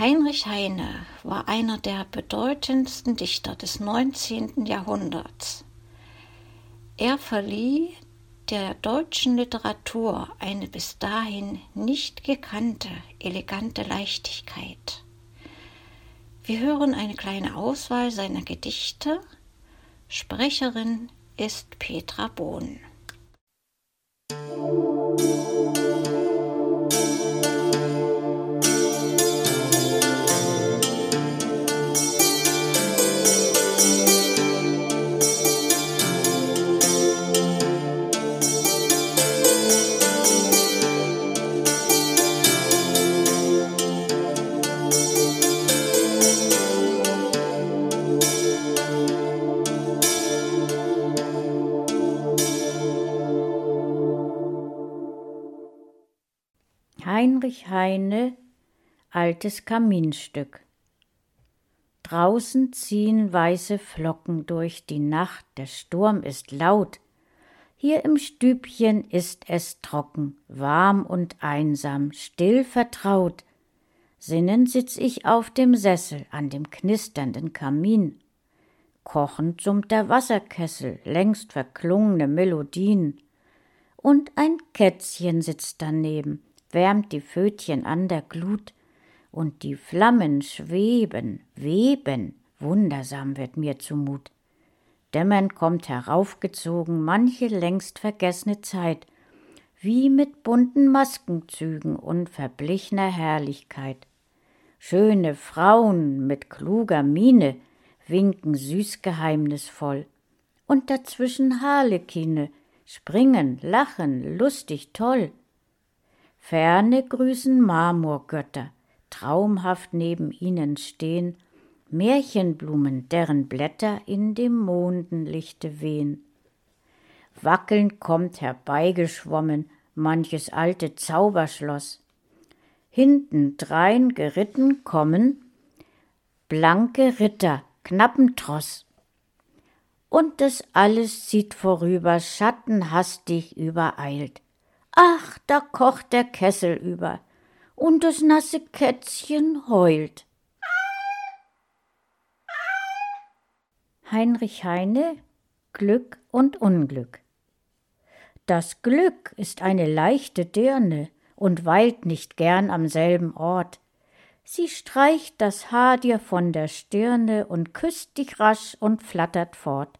Heinrich Heine war einer der bedeutendsten Dichter des 19. Jahrhunderts. Er verlieh der deutschen Literatur eine bis dahin nicht gekannte, elegante Leichtigkeit. Wir hören eine kleine Auswahl seiner Gedichte. Sprecherin ist Petra Bohn. Heinrich Heine Altes Kaminstück Draußen ziehen weiße Flocken durch die Nacht, der Sturm ist laut. Hier im Stübchen ist es trocken, warm und einsam, still vertraut. Sinnend sitz ich auf dem Sessel an dem knisternden Kamin. Kochend summt der Wasserkessel längst verklungene Melodien. Und ein Kätzchen sitzt daneben, wärmt die Fötchen an der Glut, und die Flammen schweben, weben, wundersam wird mir zumut. Dämmernd kommt heraufgezogen manche längst vergessene Zeit, wie mit bunten Maskenzügen und verblichner Herrlichkeit. Schöne Frauen mit kluger Miene winken süß geheimnisvoll, und dazwischen Harlekine springen, lachen, lustig toll. Ferne grüßen Marmorgötter, traumhaft neben ihnen stehen, Märchenblumen, deren Blätter in dem Mondenlichte wehen. Wackelnd kommt herbeigeschwommen manches alte Zauberschloss. Hinten drein geritten kommen blanke Ritter, knappen Tross. Und das alles zieht vorüber, schattenhastig übereilt. Ach, da kocht der Kessel über und das nasse Kätzchen heult. Heinrich Heine Glück und Unglück Das Glück ist eine leichte Dirne und weilt nicht gern am selben Ort. Sie streicht das Haar dir von der Stirne und küsst dich rasch und flattert fort.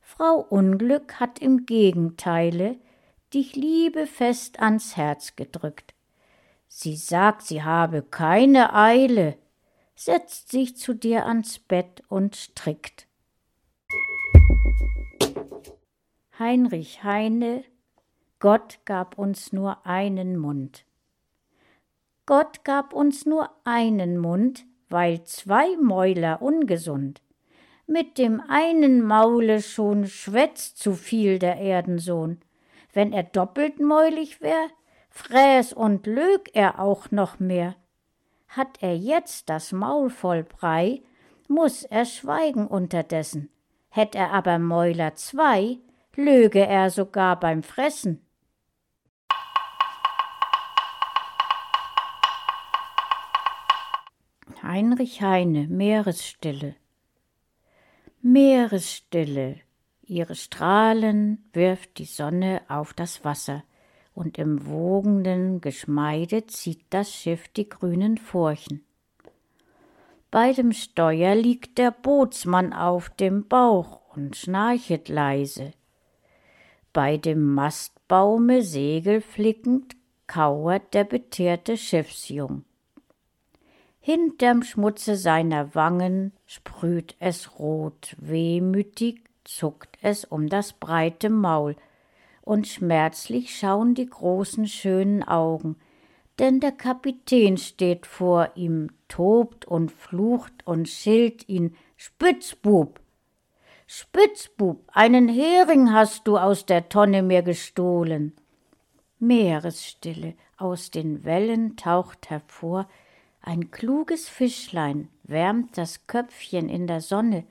Frau Unglück hat im Gegenteile dich Liebe fest ans Herz gedrückt. Sie sagt, sie habe keine Eile, setzt sich zu dir ans Bett und strickt. Heinrich Heine Gott gab uns nur einen Mund. Gott gab uns nur einen Mund, weil zwei Mäuler ungesund. Mit dem einen Maule schon schwätzt zu viel der Erdensohn wenn er doppelt mäulig wär, fräß und lög er auch noch mehr. Hat er jetzt das Maul voll Brei, muss er schweigen unterdessen. Hätt er aber Mäuler zwei, löge er sogar beim Fressen. Heinrich Heine Meeresstille Meeresstille Ihre Strahlen wirft die Sonne auf das Wasser, und im wogenden Geschmeide zieht das Schiff die grünen Furchen. Bei dem Steuer liegt der Bootsmann auf dem Bauch und schnarchet leise. Bei dem Mastbaume segelflickend kauert der beteerte Schiffsjung. Hinterm Schmutze seiner Wangen sprüht es rot, wehmütig zuckt es um das breite Maul, und schmerzlich schauen die großen schönen Augen, denn der Kapitän steht vor ihm, tobt und flucht und schilt ihn. Spitzbub. Spitzbub, einen Hering hast du aus der Tonne mir gestohlen. Meeresstille, aus den Wellen taucht hervor. Ein kluges Fischlein, wärmt das Köpfchen in der Sonne,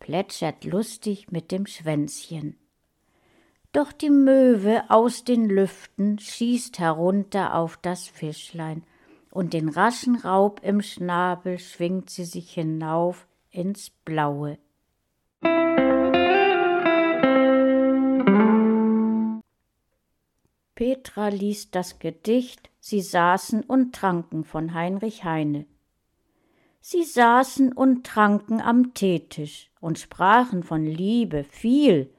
plätschert lustig mit dem Schwänzchen. Doch die Möwe aus den Lüften schießt herunter auf das Fischlein, und den raschen Raub im Schnabel schwingt sie sich hinauf ins Blaue. Petra liest das Gedicht Sie saßen und tranken von Heinrich Heine. Sie saßen und tranken am Teetisch und sprachen von Liebe viel.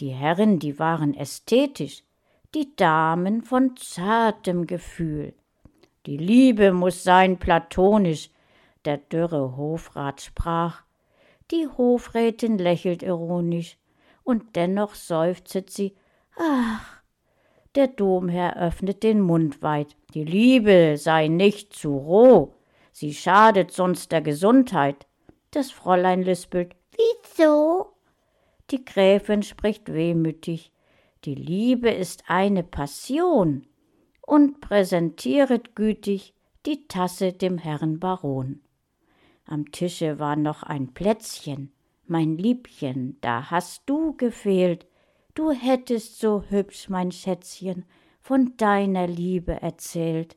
Die Herren, die waren ästhetisch, die Damen von zartem Gefühl. Die Liebe muss sein platonisch, der dürre Hofrat sprach. Die Hofrätin lächelt ironisch, und dennoch seufzet sie, ach, der Domherr öffnet den Mund weit. Die Liebe sei nicht zu roh, sie schadet sonst der Gesundheit. Das Fräulein lispelt, wieso? Die Gräfin spricht wehmütig, die Liebe ist eine Passion und präsentieret gütig die Tasse dem Herrn Baron. Am Tische war noch ein Plätzchen, mein Liebchen, da hast du gefehlt, du hättest so hübsch, mein Schätzchen, von deiner Liebe erzählt.